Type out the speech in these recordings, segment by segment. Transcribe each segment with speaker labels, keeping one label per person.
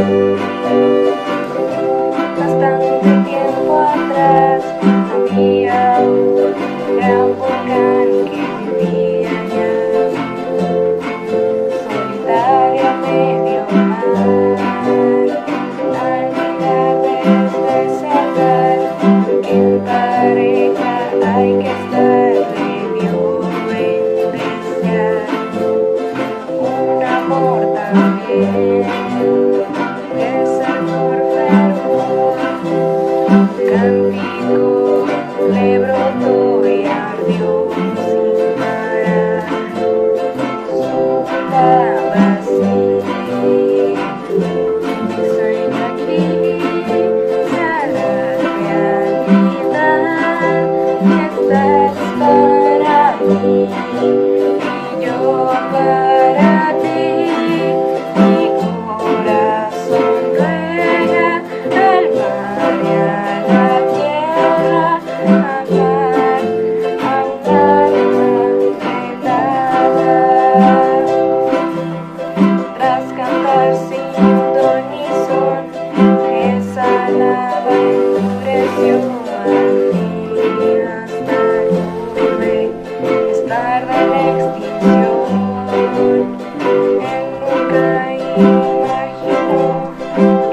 Speaker 1: Música Cantico le brotó.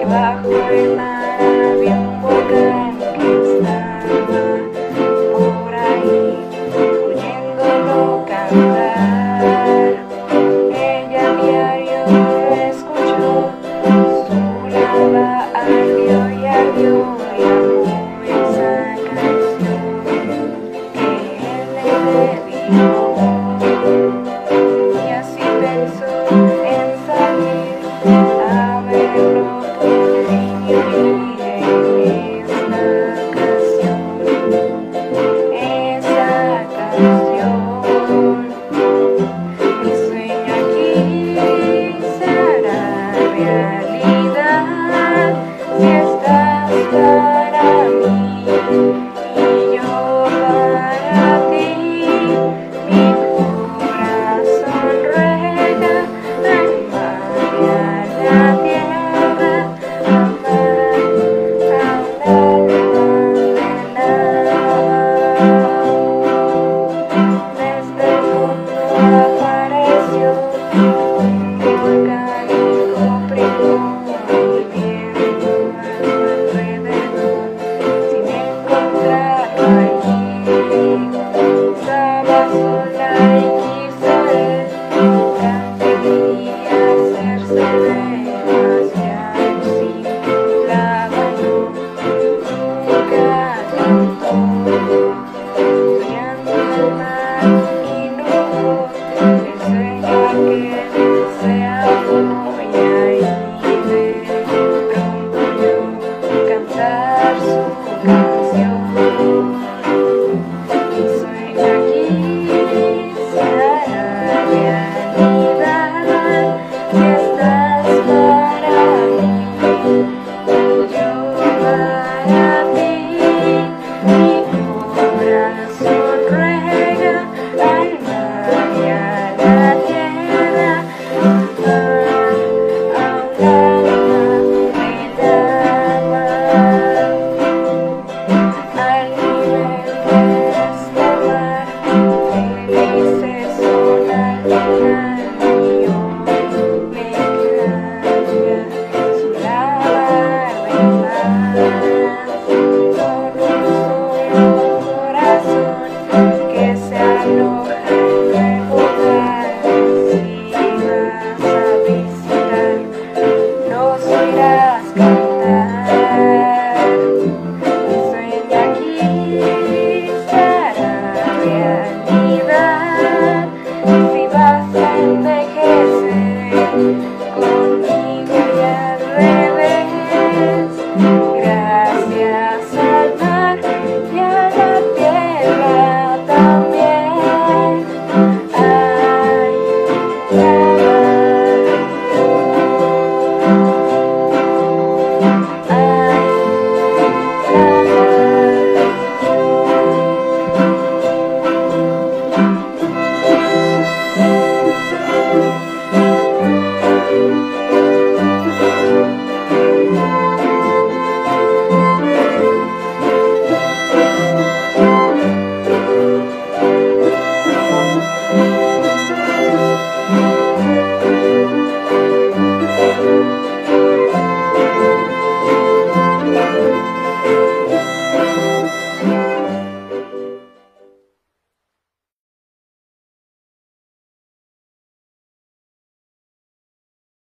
Speaker 1: bajo